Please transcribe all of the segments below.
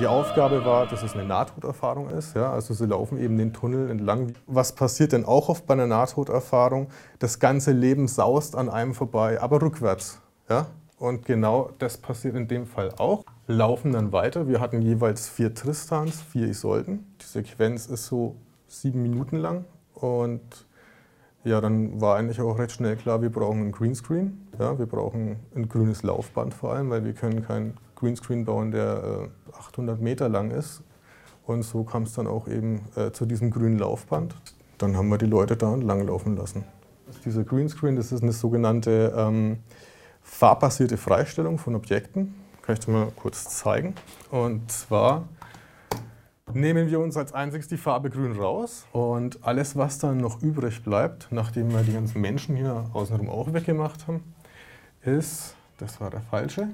Die Aufgabe war, dass es eine Nahtoderfahrung ist. Ja? Also sie laufen eben den Tunnel entlang. Was passiert denn auch oft bei einer Nahtoderfahrung? Das ganze Leben saust an einem vorbei, aber rückwärts. Ja? Und genau das passiert in dem Fall auch. Laufen dann weiter. Wir hatten jeweils vier Tristans, vier Isolden. Die Sequenz ist so sieben Minuten lang. Und ja, dann war eigentlich auch recht schnell klar, wir brauchen einen Greenscreen. Ja, wir brauchen ein grünes Laufband vor allem, weil wir können kein Greenscreen bauen, der 800 äh, Meter lang ist. Und so kam es dann auch eben äh, zu diesem grünen Laufband. Dann haben wir die Leute da langlaufen lassen. Dieser Greenscreen, das ist eine sogenannte ähm, farbbasierte Freistellung von Objekten. Kann ich dir mal kurz zeigen. Und zwar nehmen wir uns als einziges die Farbe grün raus und alles, was dann noch übrig bleibt, nachdem wir die ganzen Menschen hier außenrum auch weggemacht haben, ist, das war der falsche,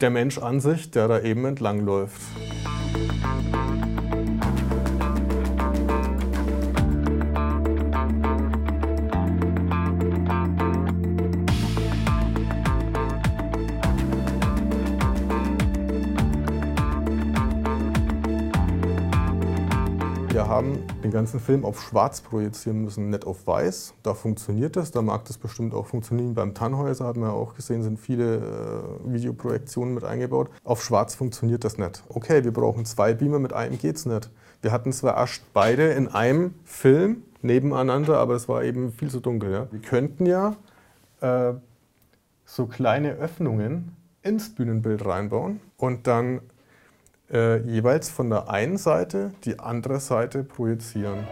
der Mensch an sich, der da eben entlang Wir haben den ganzen Film auf schwarz projizieren müssen, nicht auf weiß. Da funktioniert das, da mag das bestimmt auch funktionieren. Beim Tannhäuser haben wir auch gesehen, sind viele äh, Videoprojektionen mit eingebaut. Auf schwarz funktioniert das nicht. Okay, wir brauchen zwei Beamer, mit einem geht's nicht. Wir hatten zwar erst beide in einem Film nebeneinander, aber es war eben viel zu dunkel. Ja? Wir könnten ja äh, so kleine Öffnungen ins Bühnenbild reinbauen und dann äh, jeweils von der einen Seite die andere Seite projizieren.